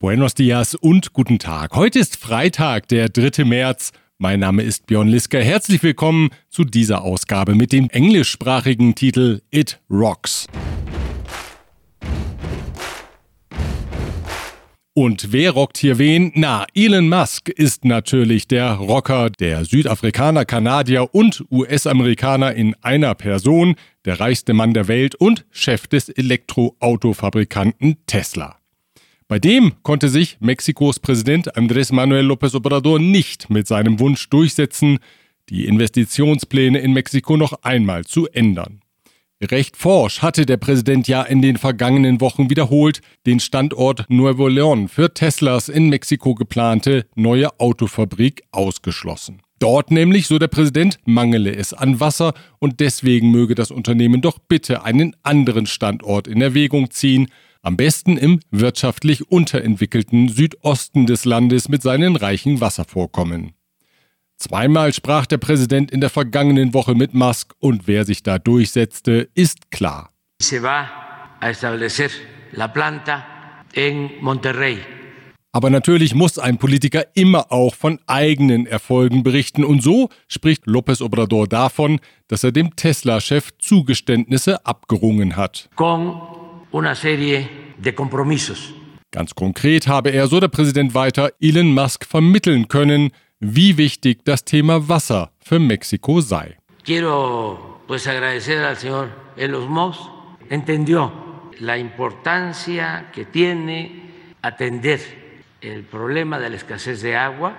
Buenos dias und guten Tag. Heute ist Freitag, der 3. März. Mein Name ist Björn Liska. Herzlich willkommen zu dieser Ausgabe mit dem englischsprachigen Titel It Rocks. Und wer rockt hier wen? Na, Elon Musk ist natürlich der Rocker, der Südafrikaner, Kanadier und US-Amerikaner in einer Person, der reichste Mann der Welt und Chef des Elektroautofabrikanten Tesla. Bei dem konnte sich Mexikos Präsident Andrés Manuel López Obrador nicht mit seinem Wunsch durchsetzen, die Investitionspläne in Mexiko noch einmal zu ändern. Recht forsch hatte der Präsident ja in den vergangenen Wochen wiederholt den Standort Nuevo León für Teslas in Mexiko geplante neue Autofabrik ausgeschlossen. Dort nämlich, so der Präsident, mangele es an Wasser und deswegen möge das Unternehmen doch bitte einen anderen Standort in Erwägung ziehen, am besten im wirtschaftlich unterentwickelten Südosten des Landes mit seinen reichen Wasservorkommen. Zweimal sprach der Präsident in der vergangenen Woche mit Musk und wer sich da durchsetzte, ist klar. Se va a establecer la planta en Monterrey. Aber natürlich muss ein Politiker immer auch von eigenen Erfolgen berichten. Und so spricht López Obrador davon, dass er dem Tesla-Chef Zugeständnisse abgerungen hat. Con una serie de compromisos. Ganz konkret habe er, so der Präsident weiter, Elon Musk vermitteln können, wie wichtig das Thema Wasser für Mexiko sei. Quiero pues agradecer al señor Elon Musk, entendió la importancia que tiene atender el problema de la escasez de agua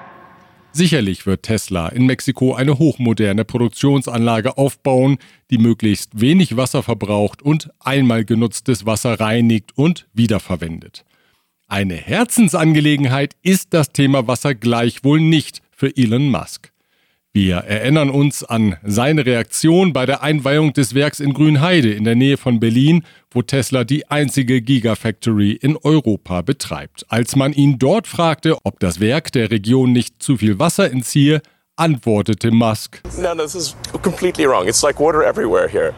Sicherlich wird Tesla in Mexiko eine hochmoderne Produktionsanlage aufbauen, die möglichst wenig Wasser verbraucht und einmal genutztes Wasser reinigt und wiederverwendet. Eine Herzensangelegenheit ist das Thema Wasser gleichwohl nicht für Elon Musk. Wir erinnern uns an seine Reaktion bei der Einweihung des Werks in Grünheide in der Nähe von Berlin, wo Tesla die einzige Gigafactory in Europa betreibt. Als man ihn dort fragte, ob das Werk der Region nicht zu viel Wasser entziehe, antwortete Musk. No, this is completely wrong. It's like water everywhere here.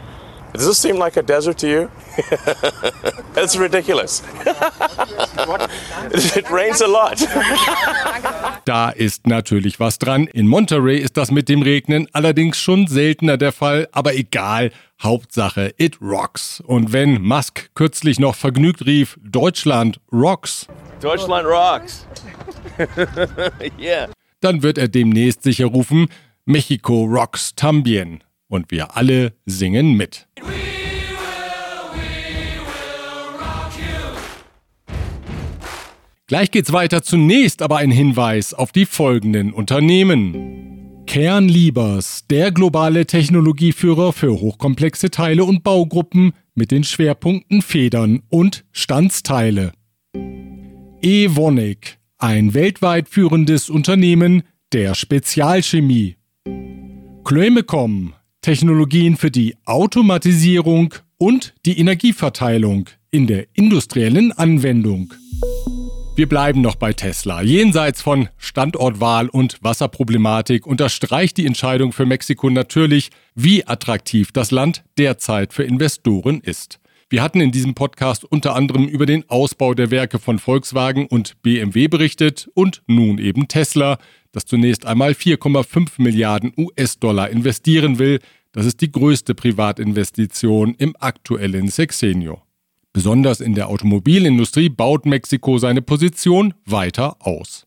Does this seem like a desert to you? That's ridiculous. It rains a lot. Da ist natürlich was dran. In Monterey ist das mit dem Regnen allerdings schon seltener der Fall, aber egal. Hauptsache, it rocks. Und wenn Musk kürzlich noch vergnügt rief, Deutschland rocks. Deutschland rocks. yeah. Dann wird er demnächst sicher rufen, Mexico rocks tambien. Und wir alle singen mit. Gleich geht's weiter. Zunächst aber ein Hinweis auf die folgenden Unternehmen. Kernliebers, der globale Technologieführer für hochkomplexe Teile und Baugruppen mit den Schwerpunkten Federn und Standsteile. Evonik, ein weltweit führendes Unternehmen der Spezialchemie. Chloemecom, Technologien für die Automatisierung und die Energieverteilung in der industriellen Anwendung. Wir bleiben noch bei Tesla. Jenseits von Standortwahl und Wasserproblematik unterstreicht die Entscheidung für Mexiko natürlich, wie attraktiv das Land derzeit für Investoren ist. Wir hatten in diesem Podcast unter anderem über den Ausbau der Werke von Volkswagen und BMW berichtet und nun eben Tesla, das zunächst einmal 4,5 Milliarden US-Dollar investieren will. Das ist die größte Privatinvestition im aktuellen Sexenio. Besonders in der Automobilindustrie baut Mexiko seine Position weiter aus.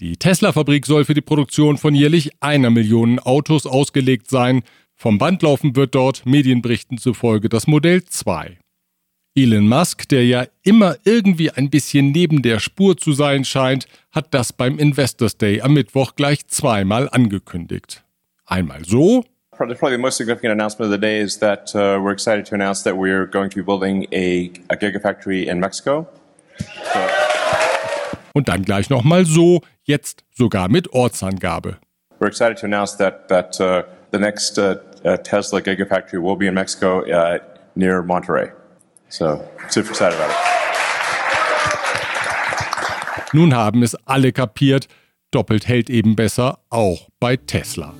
Die Tesla-Fabrik soll für die Produktion von jährlich einer Million Autos ausgelegt sein. Vom Band laufen wird dort Medienberichten zufolge das Modell 2. Elon Musk, der ja immer irgendwie ein bisschen neben der Spur zu sein scheint, hat das beim Investors Day am Mittwoch gleich zweimal angekündigt. Einmal so. Probably the most significant announcement of the day is that uh, we're excited to announce that we're going to be building a, a gigafactory in Mexico. So. Und dann gleich nochmal so, jetzt sogar mit Ortsangabe. We're excited to announce that, that uh, the next uh, uh Tesla gigafactory will be in Mexico uh, near Monterrey. So, super excited about it. Nun haben es alle kapiert, doppelt hält eben besser, auch bei Tesla.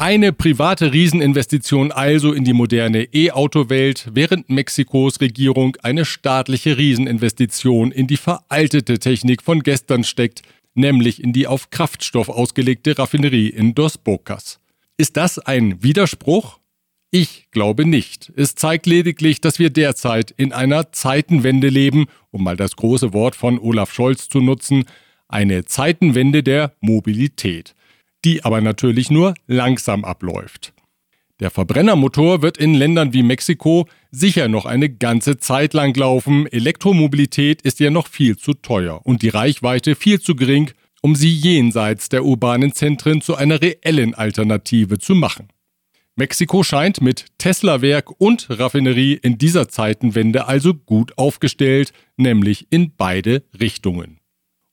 Eine private Rieseninvestition also in die moderne E-Auto-Welt, während Mexikos Regierung eine staatliche Rieseninvestition in die veraltete Technik von gestern steckt, nämlich in die auf Kraftstoff ausgelegte Raffinerie in Dos Bocas. Ist das ein Widerspruch? Ich glaube nicht. Es zeigt lediglich, dass wir derzeit in einer Zeitenwende leben, um mal das große Wort von Olaf Scholz zu nutzen, eine Zeitenwende der Mobilität die aber natürlich nur langsam abläuft. Der Verbrennermotor wird in Ländern wie Mexiko sicher noch eine ganze Zeit lang laufen. Elektromobilität ist ja noch viel zu teuer und die Reichweite viel zu gering, um sie jenseits der urbanen Zentren zu einer reellen Alternative zu machen. Mexiko scheint mit Tesla-Werk und Raffinerie in dieser Zeitenwende also gut aufgestellt, nämlich in beide Richtungen.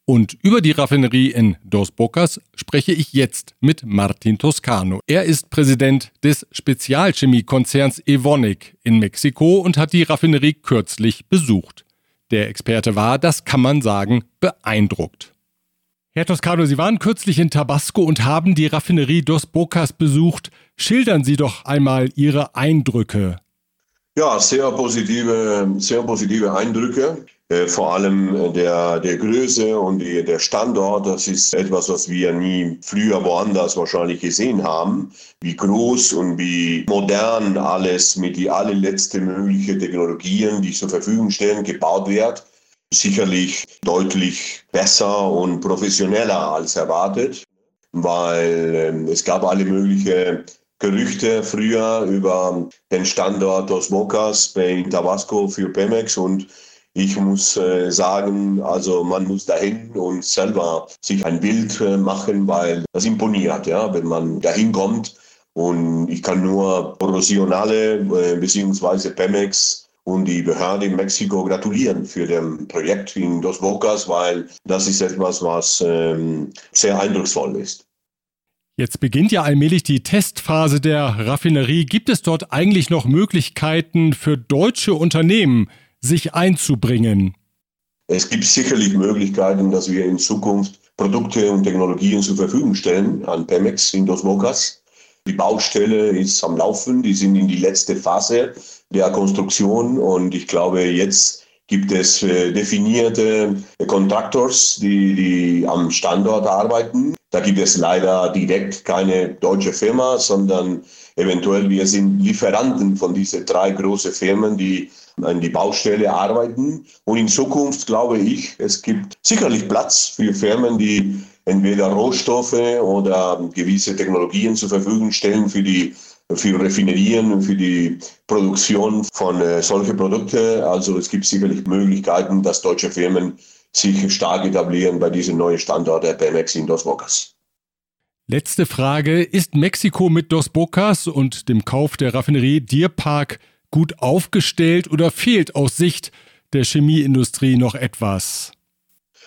Und über die Raffinerie in Dos Bocas spreche ich jetzt mit Martin Toscano. Er ist Präsident des Spezialchemiekonzerns Evonik in Mexiko und hat die Raffinerie kürzlich besucht. Der Experte war, das kann man sagen, beeindruckt. Herr Toscano, Sie waren kürzlich in Tabasco und haben die Raffinerie Dos Bocas besucht. Schildern Sie doch einmal Ihre Eindrücke. Ja, sehr positive, sehr positive Eindrücke. Äh, vor allem äh, der, der Größe und die, der Standort, das ist etwas, was wir nie früher woanders wahrscheinlich gesehen haben. Wie groß und wie modern alles mit die allerletzte mögliche Technologien, die zur Verfügung stellen, gebaut wird. Sicherlich deutlich besser und professioneller als erwartet, weil äh, es gab alle möglichen Gerüchte früher über den Standort Dos Bocas in Tabasco für Pemex und ich muss äh, sagen, also man muss dahin und selber sich ein Bild äh, machen, weil das imponiert, ja, wenn man dahin kommt. Und ich kann nur Professionale äh, bzw. Pemex und die Behörde in Mexiko gratulieren für das Projekt in Dos Bocas, weil das ist etwas, was ähm, sehr eindrucksvoll ist. Jetzt beginnt ja allmählich die Testphase der Raffinerie. Gibt es dort eigentlich noch Möglichkeiten für deutsche Unternehmen, sich einzubringen? Es gibt sicherlich Möglichkeiten, dass wir in Zukunft Produkte und Technologien zur Verfügung stellen an Pemex in Dos Bocas. Die Baustelle ist am Laufen, die sind in die letzte Phase der Konstruktion und ich glaube, jetzt gibt es äh, definierte Contractors, die, die am Standort arbeiten. Da gibt es leider direkt keine deutsche Firma, sondern eventuell wir sind Lieferanten von diesen drei großen Firmen, die an die Baustelle arbeiten. Und in Zukunft glaube ich, es gibt sicherlich Platz für Firmen, die entweder Rohstoffe oder gewisse Technologien zur Verfügung stellen für die für Raffinerien, für die Produktion von äh, solchen Produkten. Also es gibt sicherlich Möglichkeiten, dass deutsche Firmen sich stark etablieren bei diesem neuen Standort der Pemex in Dos Bocas. Letzte Frage. Ist Mexiko mit Dos Bocas und dem Kauf der Raffinerie Deer Park gut aufgestellt oder fehlt aus Sicht der Chemieindustrie noch etwas?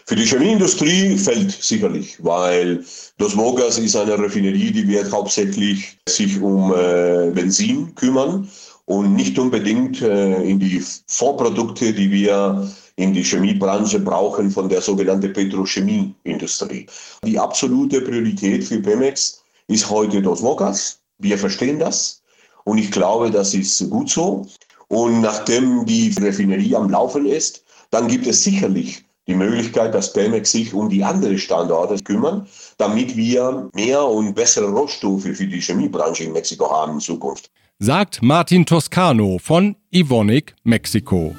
Für die Chemieindustrie fällt sicherlich, weil Dos Bocas ist eine Raffinerie, die wird hauptsächlich sich um äh, Benzin kümmern und nicht unbedingt äh, in die Vorprodukte, die wir in die Chemiebranche brauchen von der sogenannten Petrochemieindustrie. Die absolute Priorität für Pemex ist heute Dos Bocas. Wir verstehen das und ich glaube, das ist gut so. Und nachdem die Raffinerie am Laufen ist, dann gibt es sicherlich die Möglichkeit, dass Pemex sich um die anderen Standorte kümmern, damit wir mehr und bessere Rohstoffe für die Chemiebranche in Mexiko haben in Zukunft. Sagt Martin Toscano von Ivonic Mexiko.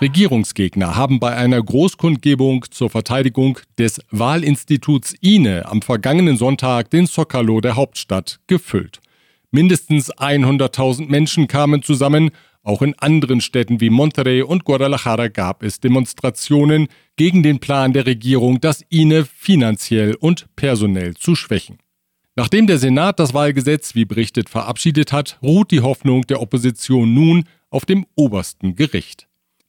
Regierungsgegner haben bei einer Großkundgebung zur Verteidigung des Wahlinstituts INE am vergangenen Sonntag den Zocalo der Hauptstadt gefüllt. Mindestens 100.000 Menschen kamen zusammen. Auch in anderen Städten wie Monterrey und Guadalajara gab es Demonstrationen gegen den Plan der Regierung, das INE finanziell und personell zu schwächen. Nachdem der Senat das Wahlgesetz, wie berichtet, verabschiedet hat, ruht die Hoffnung der Opposition nun auf dem obersten Gericht.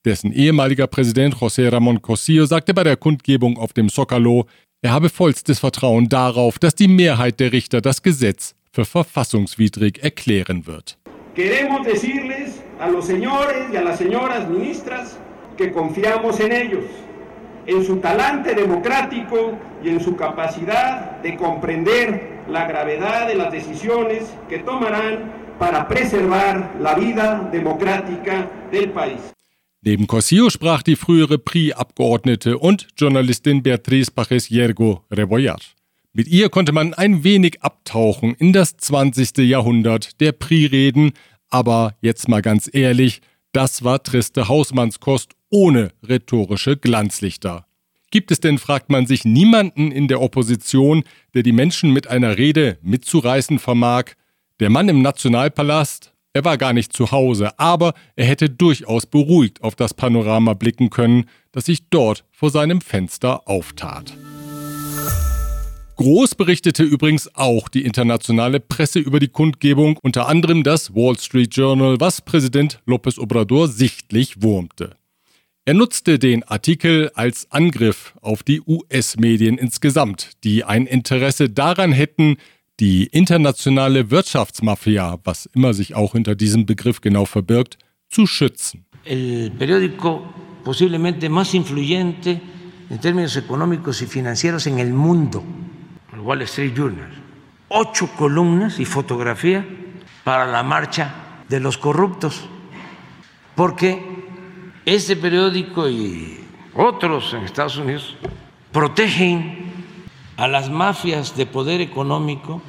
Dessen ehemaliger Präsident José Ramón Cosillo sagte bei der Kundgebung auf dem Zocalo, er habe vollstes Vertrauen darauf, dass die Mehrheit der Richter das Gesetz für verfassungswidrig erklären wird. Queremos decirles a los señores y a las señoras ministras que confiamos en ellos en su talante democrático y en su capacidad de comprender la gravedad de las decisiones que tomarán para preservar la vida democrática del país. Neben Corsio sprach die frühere PRI-Abgeordnete und Journalistin Beatriz Pajes Yergo Rebollar. Mit ihr konnte man ein wenig abtauchen in das 20. Jahrhundert der PRI-Reden, aber jetzt mal ganz ehrlich, das war triste Hausmannskost ohne rhetorische Glanzlichter. Gibt es denn, fragt man sich, niemanden in der Opposition, der die Menschen mit einer Rede mitzureißen vermag? Der Mann im Nationalpalast, er war gar nicht zu Hause, aber er hätte durchaus beruhigt auf das Panorama blicken können, das sich dort vor seinem Fenster auftat. Groß berichtete übrigens auch die internationale Presse über die Kundgebung, unter anderem das Wall Street Journal, was Präsident López Obrador sichtlich wurmte. Er nutzte den Artikel als Angriff auf die US-Medien insgesamt, die ein Interesse daran hätten, die internationale Wirtschaftsmafia, was immer sich auch hinter diesem Begriff genau verbirgt, zu schützen. El periódico posiblemente más influyente en términos económicos y financieros en el mundo Wall Street Journal, ocho columnas y fotografía para la marcha de los corruptos, porque ese periódico y otros en Estados Unidos protegen a las mafias de poder económico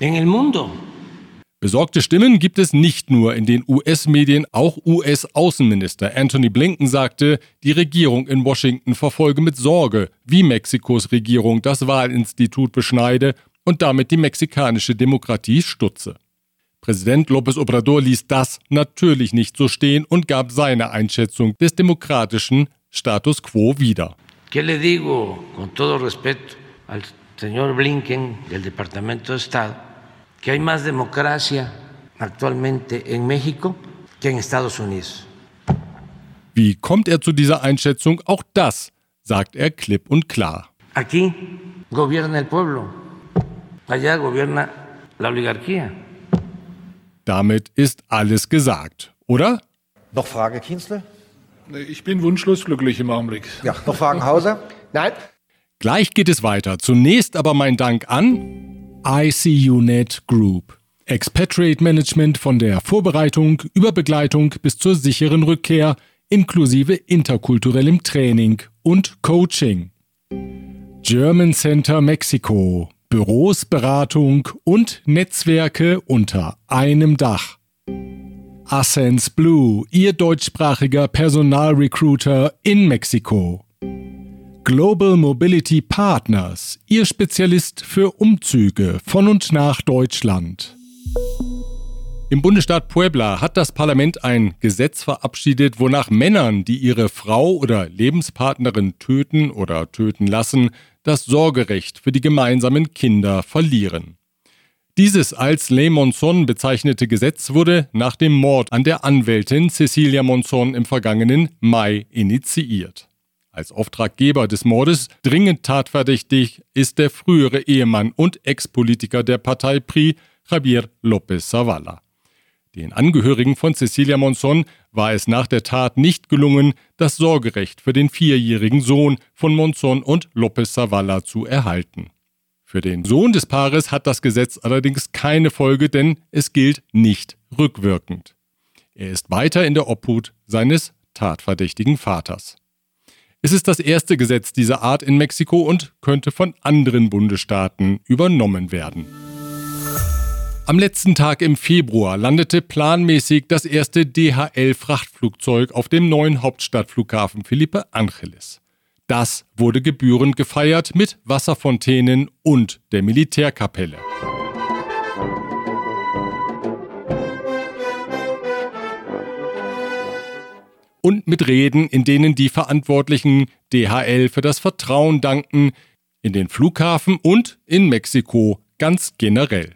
en el mundo. Besorgte Stimmen gibt es nicht nur in den US-Medien, auch US-Außenminister Anthony Blinken sagte, die Regierung in Washington verfolge mit Sorge, wie Mexikos Regierung das Wahlinstitut beschneide und damit die mexikanische Demokratie stutze. Präsident López Obrador ließ das natürlich nicht so stehen und gab seine Einschätzung des demokratischen Status quo wieder. ¿Qué le digo con todo respeto al señor Blinken del Departamento de Estado? que hay más democracia actualmente en México que en Estados Unidos. Wie kommt er zu dieser Einschätzung? Auch das sagt er klipp und klar. Aquí gobierna el pueblo, allá gobierna la oligarquía. Damit ist alles gesagt, oder? Noch Frage, Kienzle? Ich bin wunschlos glücklich im Augenblick. Ja, noch Fragen, Hauser? Nein. Gleich geht es weiter. Zunächst aber mein Dank an ICUNet Group. Expatriate Management von der Vorbereitung über Begleitung bis zur sicheren Rückkehr inklusive interkulturellem Training und Coaching. German Center Mexiko. Büros, Beratung und Netzwerke unter einem Dach. Ascens Blue, Ihr deutschsprachiger Personalrecruiter in Mexiko. Global Mobility Partners, Ihr Spezialist für Umzüge von und nach Deutschland. Im Bundesstaat Puebla hat das Parlament ein Gesetz verabschiedet, wonach Männern, die ihre Frau oder Lebenspartnerin töten oder töten lassen, das Sorgerecht für die gemeinsamen Kinder verlieren. Dieses als Ley Monson bezeichnete Gesetz wurde nach dem Mord an der Anwältin Cecilia Monson im vergangenen Mai initiiert. Als Auftraggeber des Mordes dringend tatverdächtig ist der frühere Ehemann und Ex-Politiker der Partei PRI, Javier López Zavala. Den Angehörigen von Cecilia Monson war es nach der Tat nicht gelungen, das Sorgerecht für den vierjährigen Sohn von Monson und López Zavala zu erhalten. Für den Sohn des Paares hat das Gesetz allerdings keine Folge, denn es gilt nicht rückwirkend. Er ist weiter in der Obhut seines tatverdächtigen Vaters. Es ist das erste Gesetz dieser Art in Mexiko und könnte von anderen Bundesstaaten übernommen werden. Am letzten Tag im Februar landete planmäßig das erste DHL-Frachtflugzeug auf dem neuen Hauptstadtflughafen Felipe Angeles. Das wurde gebührend gefeiert mit Wasserfontänen und der Militärkapelle. Und mit Reden, in denen die Verantwortlichen DHL für das Vertrauen danken, in den Flughafen und in Mexiko ganz generell.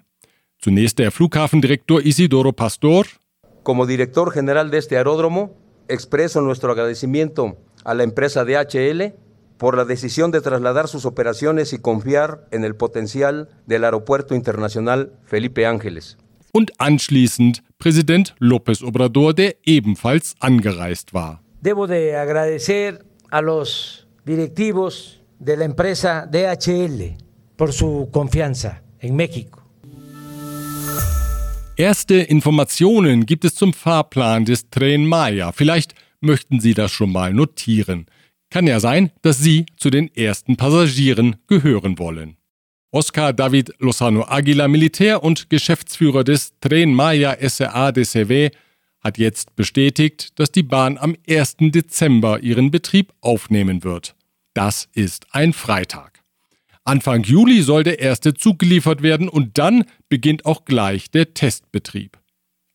Zunächst der Flughafendirektor Isidoro Pastor. Como director general de este aeródromo, expreso nuestro agradecimiento a la empresa DHL por la decisión de trasladar sus operaciones y confiar en el potencial del Aeropuerto Internacional Felipe Ángeles. Und anschließend Präsident López Obrador, der ebenfalls angereist war. Debo de agradecer a los directivos de la empresa DHL por su confianza en México. Erste Informationen gibt es zum Fahrplan des Tren Maya. Vielleicht möchten Sie das schon mal notieren. Kann ja sein, dass Sie zu den ersten Passagieren gehören wollen. Oscar David Lozano Aguila, Militär und Geschäftsführer des Tren Maya SA de CV, hat jetzt bestätigt, dass die Bahn am 1. Dezember ihren Betrieb aufnehmen wird. Das ist ein Freitag. Anfang Juli soll der erste Zug geliefert werden und dann beginnt auch gleich der Testbetrieb.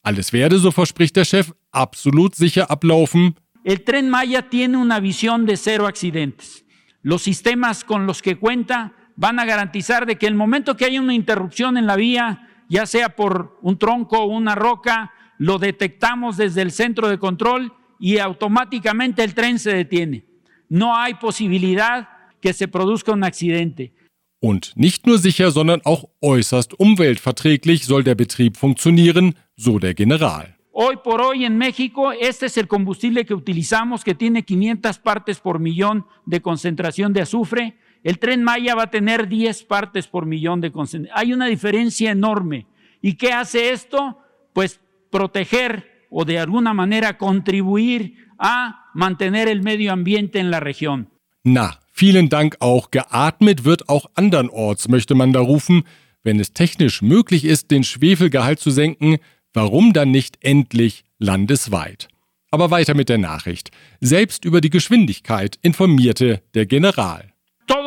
Alles werde, so verspricht der Chef, absolut sicher ablaufen. El Tren Maya tiene una visión de cero accidentes. Los sistemas con los que cuenta van a garantizar de que el momento que haya una interrupción en la vía, ya sea por un tronco o una roca, lo detectamos desde el centro de control y automáticamente el tren se detiene. No hay posibilidad que se produzca un accidente. Und nicht nur sicher, sondern auch äußerst umweltverträglich soll der Betrieb funktionieren, so der General. Hoy por hoy en México, este es el combustible que utilizamos, que tiene 500 partes por millón de concentración de azufre. El tren Maya va a tener 10 partes por millón de concentración. Hay una diferencia enorme. ¿Y qué hace esto? Pues proteger o de alguna manera contribuir a mantener el medio ambiente en la región. Na, vielen Dank auch. Geatmet wird auch andernorts, möchte man da rufen. Wenn es technisch möglich ist, den Schwefelgehalt zu senken, warum dann nicht endlich landesweit? Aber weiter mit der Nachricht. Selbst über die Geschwindigkeit informierte der General.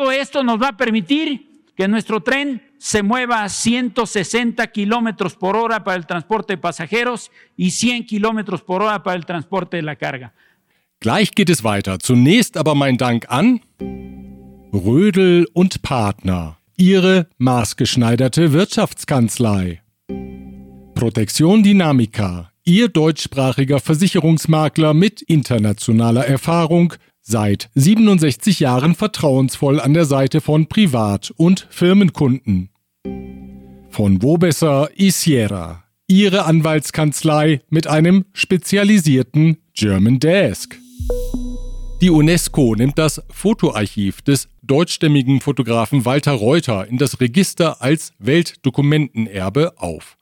Todo esto nos va a permitir que nuestro tren se mueva a 160 kilómetros por hora para el transporte de pasajeros y 100 kilómetros por hora para el transporte de la carga. Gleich geht es weiter. Zunächst aber mein Dank an Rödel und Partner, Ihre maßgeschneiderte Wirtschaftskanzlei. Protection Dynamica, Ihr deutschsprachiger Versicherungsmakler mit internationaler Erfahrung, seit 67 Jahren vertrauensvoll an der Seite von Privat- und Firmenkunden. Von Wobesser Isiera, Ihre Anwaltskanzlei mit einem spezialisierten German Desk. Die UNESCO nimmt das Fotoarchiv des deutschstämmigen Fotografen Walter Reuter in das Register als Weltdokumentenerbe auf.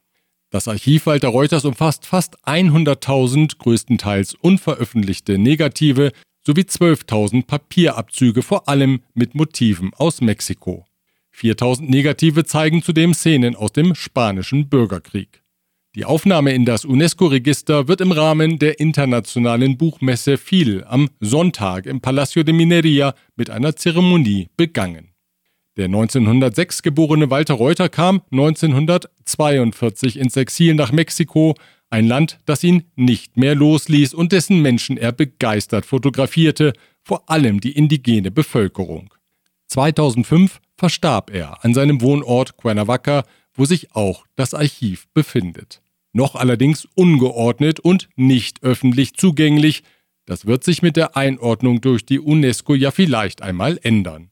Das Archiv Walter Reuters umfasst fast 100.000 größtenteils unveröffentlichte Negative sowie 12.000 Papierabzüge, vor allem mit Motiven aus Mexiko. 4.000 Negative zeigen zudem Szenen aus dem spanischen Bürgerkrieg. Die Aufnahme in das UNESCO-Register wird im Rahmen der internationalen Buchmesse FIL am Sonntag im Palacio de Mineria mit einer Zeremonie begangen. Der 1906 geborene Walter Reuter kam 1942 ins Exil nach Mexiko, ein Land, das ihn nicht mehr losließ und dessen Menschen er begeistert fotografierte, vor allem die indigene Bevölkerung. 2005 verstarb er an seinem Wohnort Cuernavaca, wo sich auch das Archiv befindet. Noch allerdings ungeordnet und nicht öffentlich zugänglich. Das wird sich mit der Einordnung durch die UNESCO ja vielleicht einmal ändern.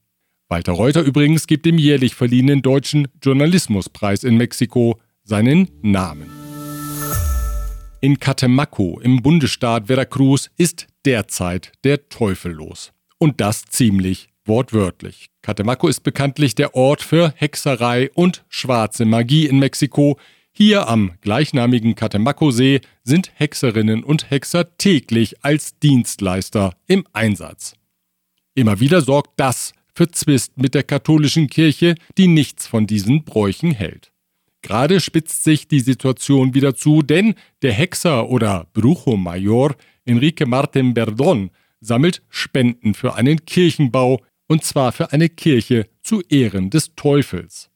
Walter Reuter übrigens gibt dem jährlich verliehenen Deutschen Journalismuspreis in Mexiko seinen Namen. In Catemaco im Bundesstaat Veracruz ist derzeit der Teufel los. Und das ziemlich wortwörtlich. Catemaco ist bekanntlich der Ort für Hexerei und schwarze Magie in Mexiko. Hier am gleichnamigen Catemaco-See sind Hexerinnen und Hexer täglich als Dienstleister im Einsatz. Immer wieder sorgt das für Zwist mit der katholischen Kirche, die nichts von diesen Bräuchen hält. Gerade spitzt sich die Situation wieder zu, denn der Hexer oder Brujo Mayor Enrique Martin Berdon sammelt Spenden für einen Kirchenbau, und zwar für eine Kirche zu Ehren des Teufels.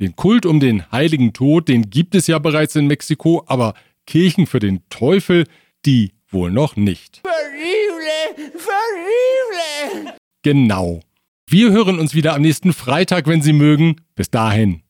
Den Kult um den heiligen Tod, den gibt es ja bereits in Mexiko, aber Kirchen für den Teufel, die wohl noch nicht. Verrible, verrible. Genau. Wir hören uns wieder am nächsten Freitag, wenn Sie mögen. Bis dahin.